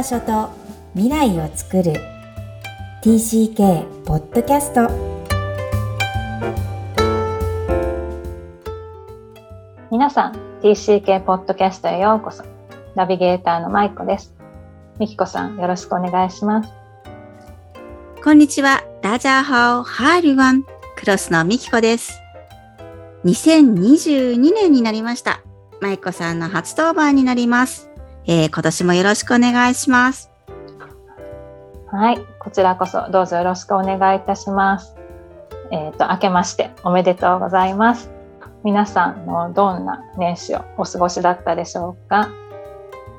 場所と未来を作る。TCK ポッドキャスト皆さん TCK ポッドキャストへようこそ。ナビゲーターのまいこです。みきこさんよろしくお願いします。こんにちは。ダジャーハオハーリワンクロスのみきこです。2022年になりました。まいこさんの初登板になりますえー、今年もよろしくお願いします。はい、こちらこそどうぞよろしくお願いいたします。えっ、ー、と、明けましておめでとうございます。皆さんのどんな年始をお過ごしだったでしょうか。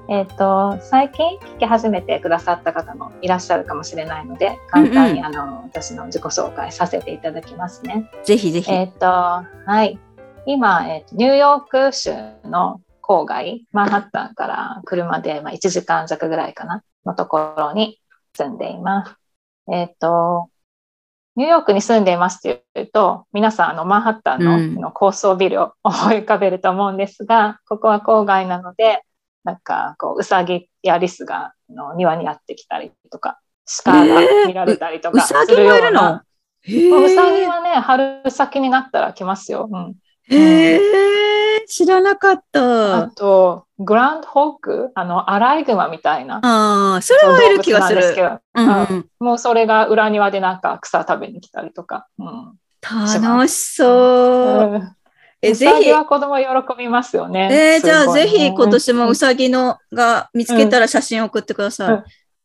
えっ、ー、と、最近聞き始めてくださった方もいらっしゃるかもしれないので、簡単に、うんうん、あの、私の自己紹介させていただきますね。ぜひぜひ。えっ、ー、と、はい。今、えーと、ニューヨーク州の郊外、マンハッタンから車でまあ1時間弱ぐらいかな、のところに住んでいます。えっ、ー、と、ニューヨークに住んでいますって言うと、皆さん、あの、マンハッタンの,、の高層ビルを思い浮かべると思うんですが、ここは郊外なので、なんか、こう、うさぎやリスがの庭にやってきたりとか、鹿が見られたりとかするような。うさぎはね、春先になったら来ますよ。うん、へえ、知らなかった。あと、グランドホーク、あの、アライグマみたいな。ああ、それはいる気がする。うん、うん、もうそれが裏庭でなんか草食べに来たりとか。うん、楽しそう。うん、え、ぜひ。は子供喜びますよね。えー、じゃあぜひ今年もうさぎのが見つけたら写真送ってください。うん、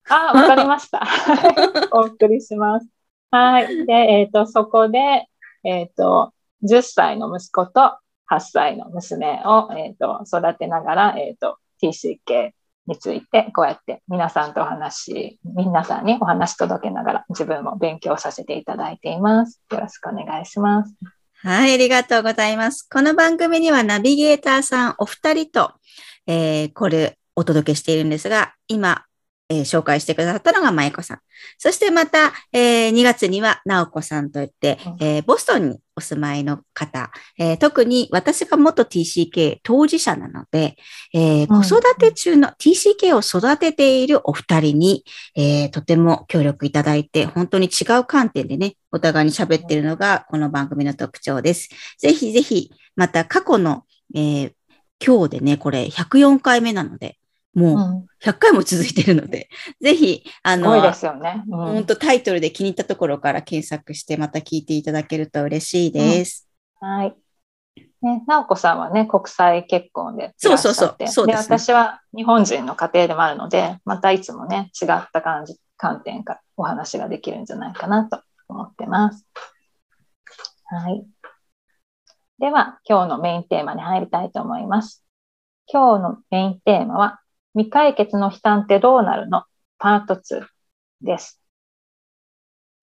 あ、わかりました。お送りします。はい。で、えっ、ー、と、そこで、えっ、ー、と、10歳の息子と8歳の娘を、えーと、育てながら、えーと、TCK についてこうやって皆さんとお話、皆さんにお話届けながら自分も勉強させていただいています。よろしくお願いします。はい、ありがとうございます。この番組にはナビゲーターさんお二人と、えー、これお届けしているんですが、今えー、紹介してくださったのが舞子さん。そしてまた、えー、2月には直子さんといって、えー、ボストンにお住まいの方、えー、特に私が元 TCK 当事者なので、えー、子育て中の TCK を育てているお二人に、えー、とても協力いただいて、本当に違う観点でね、お互いに喋っているのがこの番組の特徴です。ぜひぜひ、また過去の、えー、今日でね、これ104回目なので、もう100回も続いてるので、うん、ぜひ、あの、ですよね。うん、本当タイトルで気に入ったところから検索してまた聞いていただけると嬉しいです。うん、はい。ね、直子さんはね、国際結婚でそうそうそう。そうで、ね、私は日本人の家庭でもあるので、またいつもね、違った感じ、観点からお話ができるんじゃないかなと思ってます。はい。では、今日のメインテーマに入りたいと思います。今日のメインテーマは、未解決の悲嘆ってどうなるの？パート2です。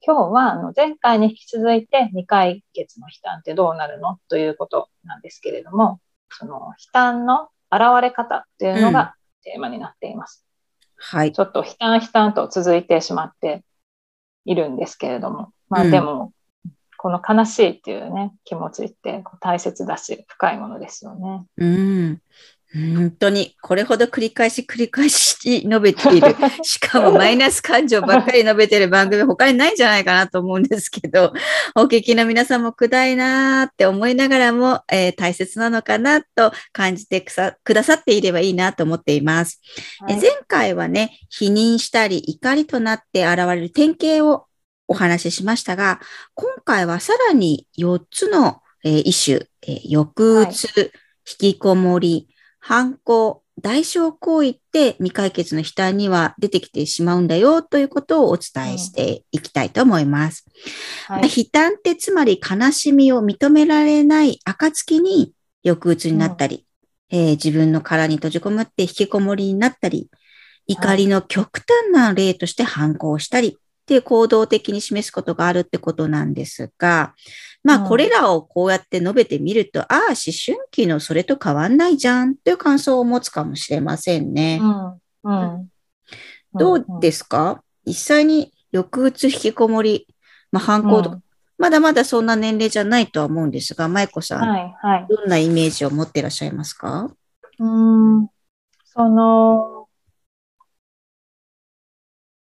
今日はあの前回に引き続いて未解決の悲嘆ってどうなるの？ということなんですけれども、その悲嘆の現れ方っていうのがテーマになっています。うん、はい。ちょっと悲嘆悲嘆と続いてしまっているんですけれども、まあでも、うん、この悲しいっていうね、気持ちって大切だし、深いものですよね。うん。本当に、これほど繰り返し繰り返し述べている。しかもマイナス感情ばっかり述べている番組他にないんじゃないかなと思うんですけど、お聞きの皆さんもくだいなーって思いながらも、えー、大切なのかなと感じてくださっていればいいなと思っています。はい、前回はね、否認したり怒りとなって現れる典型をお話ししましたが、今回はさらに4つの、えー、一種、えー、抑うつ、はい、引きこもり、犯行、代償行為って未解決の悲嘆には出てきてしまうんだよということをお伝えしていきたいと思います。うんはい、悲嘆ってつまり悲しみを認められない暁に抑うつになったり、うん、えー、自分の殻に閉じこもって引きこもりになったり、怒りの極端な例として反抗したりっていう行動的に示すことがあるってことなんですが、まあ、これらをこうやって述べてみると、ああ、思春期のそれと変わんないじゃんという感想を持つかもしれませんね。うん。うん、どうですか？実際に抑うつ引きこもり、まあ、反抗とか、うん、まだまだそんな年齢じゃないとは思うんですが、舞子さん、はいはい、どんなイメージを持っていらっしゃいますか？うん、その、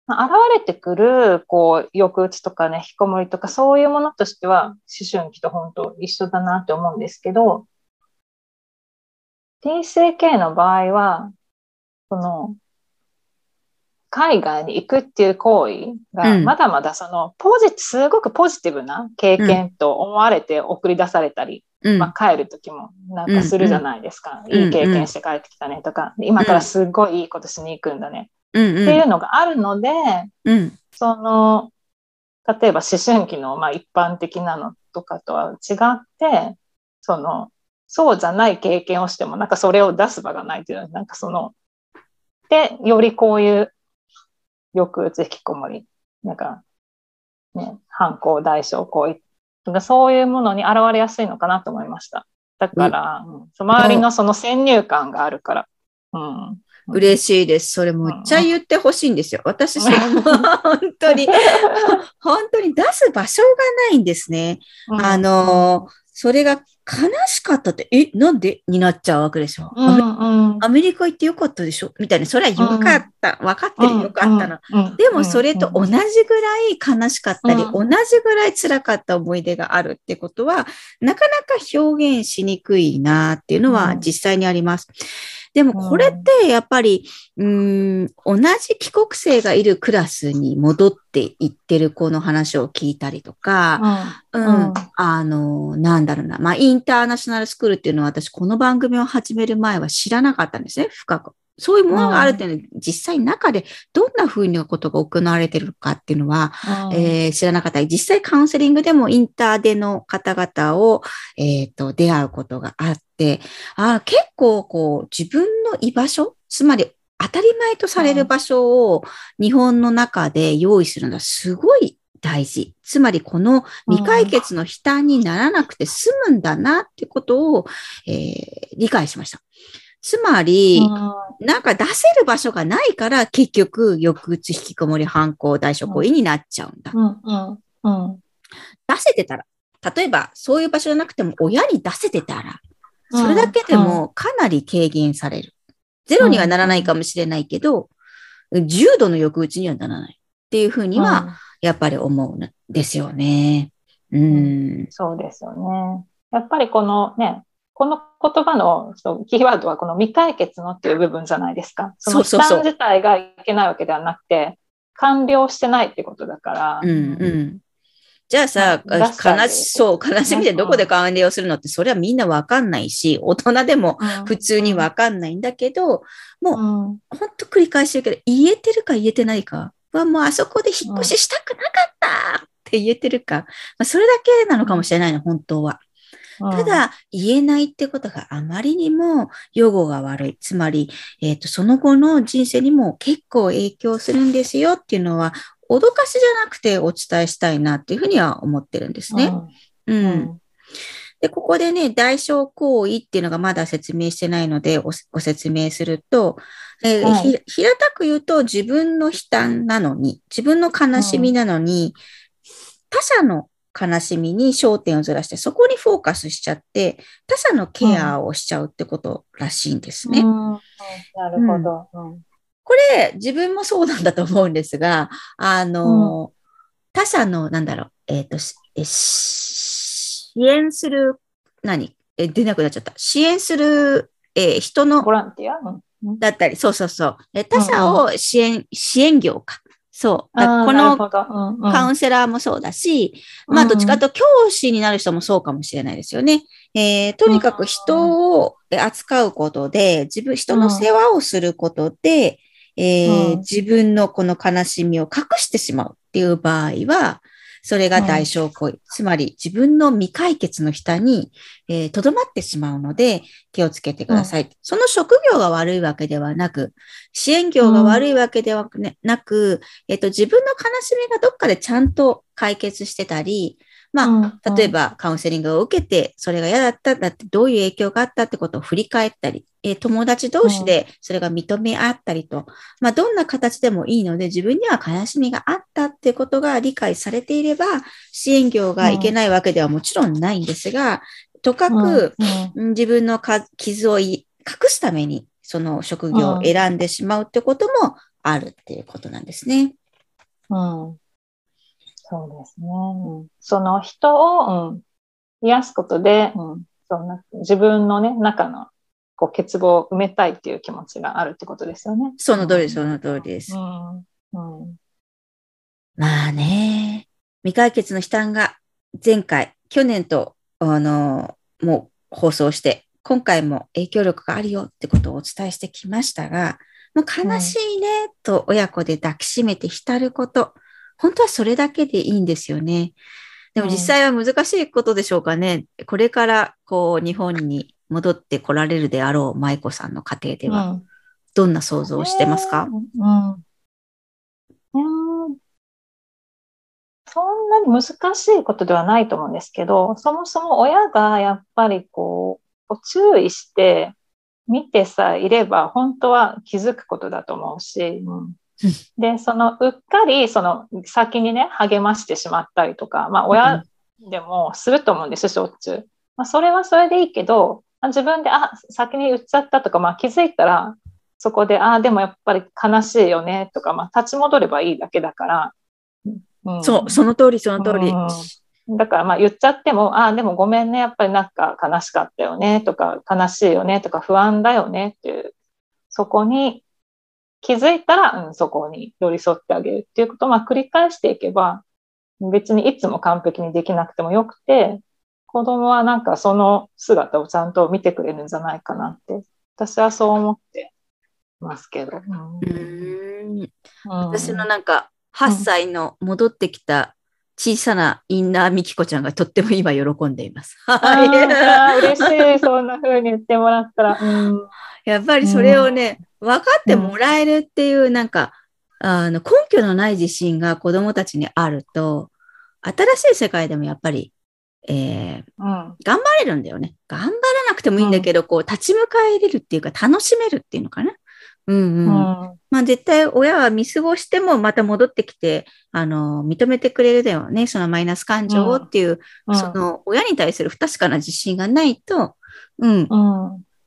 まあ現れてくる、こう、抑うつとかね、引きこもりとか、そういうものとしては、思春期と本当一緒だなって思うんですけど、TCK の場合は、その、海外に行くっていう行為が、うん。まだまだその、ポジ、すごくポジティブな経験と思われて送り出されたり、うん。まあ、帰る時もなんかするじゃないですか。うんうん。いい経験して帰ってきたねとか、今からすごいいいことしに行くんだね、うんうん。っていうのがあるので、うん。その、例えば思春期のまあ一般的なのとかとは違って、その、そうじゃない経験をしても、なんかそれを出す場がないというのは、なんかその、で、よりこういう抑うつ引きこもり、なんか、ね、反抗代償行為とか、そういうものに現れやすいのかなと思いました。だから、うん周りのその先入観があるから。うん。嬉しいです。それむっちゃ言ってほしいんですよ。私、本当に、本当に出す場所がないんですね。うんあの、それが悲しかったって、え、なんで？になっちゃうわけでしょ。うんアメうんアメリカ行ってよかったでしょ？みたいな、それはよかった。分かってるよかったな。うんうんでもそれと同じぐらい悲しかったり、うん同じぐらい辛かった思い出があるってことは、なかなか表現しにくいなっていうのはうん実際にあります。でもこれってやっぱり、うーん、同じ帰国生がいるクラスに戻っていってる子の話を聞いたりとか、うん、うんあの、なんだろうな。まあ、インターナショナルスクールっていうのは私、この番組を始める前は知らなかったんですね、深く。そういうものがあるっていうのは、実際中でどんな風なことが行われてるかっていうのは、うん。えー知らなかった。り、実際カウンセリングでもインターでの方々を、えっ、と、出会うことがあって、あー結構こう、自分の居場所、つまり当たり前とされる場所を日本の中で用意するのはすごい大事。つまりこの未解決の負担にならなくて済むんだなってことを、えー理解しました。つまり、なんか出せる場所がないから結局抑うつ引きこもり反抗代償行為になっちゃうんだ。出せてたら、例えばそういう場所じゃなくても親に出せてたら、それだけでもかなり軽減される。ゼロにはならないかもしれないけど、重度の抑うつにはならないっていうふうには、やっぱり思うんですよね。うん。そうですよね。やっぱりこのね、この言葉のそうキーワードはこの未解決のっていう部分じゃないですか。その負担自体がいけないわけではなくて、完了してないってことだから。うんうん。じゃあさ、悲し、そう、悲しみでどこで完了するのって、それはみんなわかんないし、大人でもうん。普通にわかんないんだけど、もううん。ほんと繰り返してるけど、言えてるか言えてないかはもうあそこで引っ越ししたくなかったって言えてるか、まあ、それだけなのかもしれないの、本当は。た、だ、言えないってことがあまりにも予後が悪い。つまり、えっ、と、その後の人生にも結構影響するんですよっていうのは、脅かしじゃなくてお伝えしたいなっていうふうには思ってるんですね。う。うんんで、ここでね、代償行為っていうのがまだ説明してないので、ごご説明すると、えーはいひ平たく言うと自分の悲嘆なのに、自分の悲しみなのに、他者の悲しみに焦点をずらして、そこにフォーカスしちゃって、他者のケアをしちゃうってことらしいんですね。うんなるほど。うんこれ、自分もそうなんだと思うんですが、あの、他者の、なんだろう、えっ、と、しえし支援する、何？え、出なくなっちゃった。支援する、えー人のボ、ランティア？うんだったり、そうそうそう。え他者を支援、支援業か。そう。このカウンセラーもそうだし、まあ、どっちかと教師になる人もそうかもしれないですよね。えーとにかく人をえ扱うことで、自分、人の世話をすることで、えーうん自分のこの悲しみを隠してしまうっていう場合は、それが代償行為。つまり自分の未解決の下に、えー、留まってしまうので気をつけてください。その職業が悪いわけではなく、支援業が悪いわけではなく、えっ、と、自分の悲しみがどっかでちゃんと解決してたり、まあ、うん例えばカウンセリングを受けて、それが嫌だった、だってどういう影響があったってことを振り返ったり、えー友達同士でそれが認め合ったりと、まあ、どんな形でもいいので、自分には悲しみがあったってことが理解されていれば、支援業がいけないわけではもちろんないんですが、とかく、うんうん自分のか傷をい隠すために、その職業を選んでしまうってこともあるっていうことなんですね。うん。そうですね。うん、その人を、うん、癒すことで、うん、そんな自分のね、中のこう欠乏を埋めたいっていう気持ちがあるってことですよね。その通り、その通りです。うん。うん。まあね、未解決の悲嘆が前回、去年と、あの、もう放送して、今回も影響力があるよってことをお伝えしてきましたが、もう悲しいねと親子で抱きしめて浸ること、本当はそれだけでいいんですよね。でも実際は難しいことでしょうかね。これからこう日本に戻ってこられるであろう舞子さんの家庭では、どんな想像をしてますか、うん。うんそんなに難しいことではないと思うんですけど、そもそも親がやっぱりこう、注意して見てさえいれば、本当は気づくことだと思うし、うん、で、そのうっかりその先にね、励ましてしまったりとか、まあ親でもすると思うんです、しょっちゅう。まあそれはそれでいいけど、自分で、あ、先に言っちゃったとか、まあ気づいたら、そこで、ああ、でもやっぱり悲しいよねとか、まあ立ち戻ればいいだけだから。うん、そう、その通り、その通り。うん、だからまあ言っちゃっても、ああ、でもごめんね、やっぱりなんか悲しかったよねとか、悲しいよねとか、不安だよねっていう、そこに気づいたら、うん、そこに寄り添ってあげるっていうことをまあ繰り返していけば、別にいつも完璧にできなくてもよくて、子供はなんかその姿をちゃんと見てくれるんじゃないかなって、私はそう思ってますけど。うん、私のなんか8歳の戻ってきた小さなインナーみきこちゃんがとっても今喜んでいます。はい。嬉しい。そんな風に言ってもらったら。うん、やっぱりそれをね、分かってもらえるっていうなんか、あの根拠のない自信が子供たちにあると、新しい世界でもやっぱりえー、うん、頑張れるんだよね。頑張らなくてもいいんだけど、うん、こう、立ち向かえれるっていうか、楽しめるっていうのかな。うんうん。うん、まあ、絶対親は見過ごしても、また戻ってきて、あの、認めてくれるだよね。そのマイナス感情をっていう、うん、その、親に対する不確かな自信がないと、うん。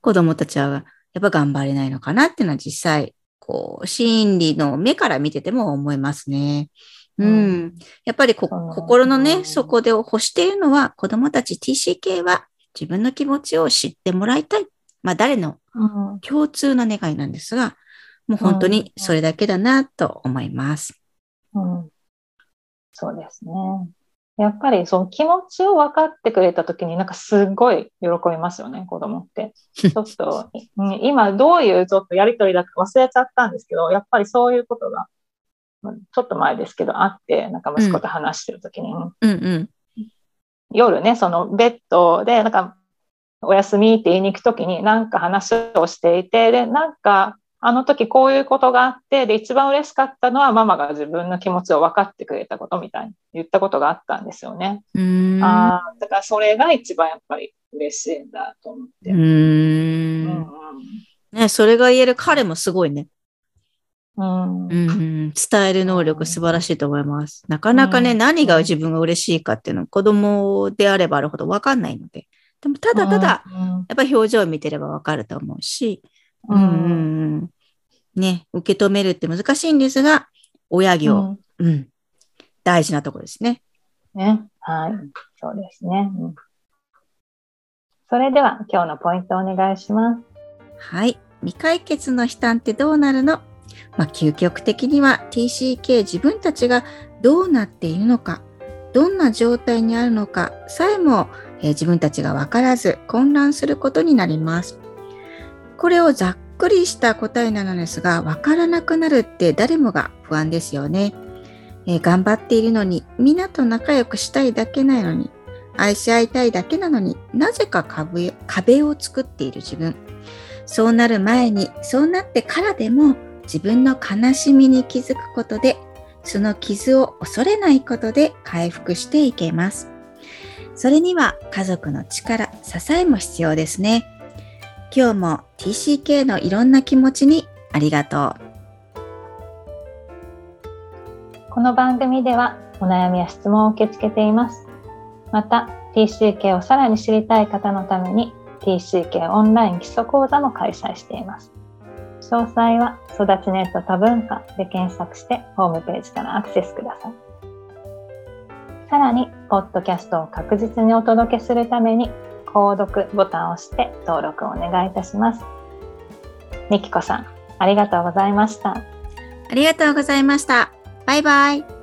子供たちは、やっぱ頑張れないのかなっていうのは実際、こう、心理の目から見てても思いますね。うん、やっぱりこ心のね、底で欲しているのは子供たち TCK は自分の気持ちを知ってもらいたい。まあ誰の共通の願いなんですが、もう本当にそれだけだなと思います。うん、そうですね。やっぱりその気持ちを分かってくれた時になんかすごい喜びますよね、子供って。ちょっと、今どういうちょっとやりとりだか忘れちゃったんですけど、やっぱりそういうことがちょっと前ですけど、会って、なんか息子と話してるときに、うんうん、夜ね、そのベッドで、なんか、おやすみって言いに行くときに、なんか話をしていて、で、なんか、あの時こういうことがあって、で、一番嬉しかったのは、ママが自分の気持ちを分かってくれたことみたいに言ったことがあったんですよね。ああ、だからそれが一番やっぱり嬉しいんだと思って。うんうん、ね、それが言える彼もすごいね。うん、うん、伝える能力素晴らしいと思います。なかなかね、うん、何が自分が嬉しいかっていうのは子供であればあるほど分かんないので。でもただただ、やっぱり表情を見てれば分かると思うし、うん、うん、ね、受け止めるって難しいんですが、親業、うん、大事なところですね。ね、はい、そうですね。それでは今日のポイントお願いします。はい。未解決の悲嘆ってどうなるの？まあ、究極的には TCK 自分たちがどうなっているのか、どんな状態にあるのかさえも、えー、自分たちが分からず混乱することになります。これをざっくりした答えなのですが、分からなくなるって誰もが不安ですよね。えー、頑張っているのに、みんなと仲良くしたいだけなのに、愛し合いたいだけなのになぜか壁壁を作っている自分。そうなる前に、そうなってからでも、自分の悲しみに気づくことで、その傷を恐れないことで回復していけます。それには家族の力、支えも必要ですね。今日も TCK のいろんな気持ちにありがとう。この番組ではお悩みや質問を受け付けています。また TCK をさらに知りたい方のために TCK オンライン基礎講座も開催しています。詳細は育ちネット多文化で検索してホームページからアクセスください。さらに、ポッドキャストを確実にお届けするために、購読ボタンを押して登録をお願いいたします。みきこさん、ありがとうございました。ありがとうございました。バイバイ。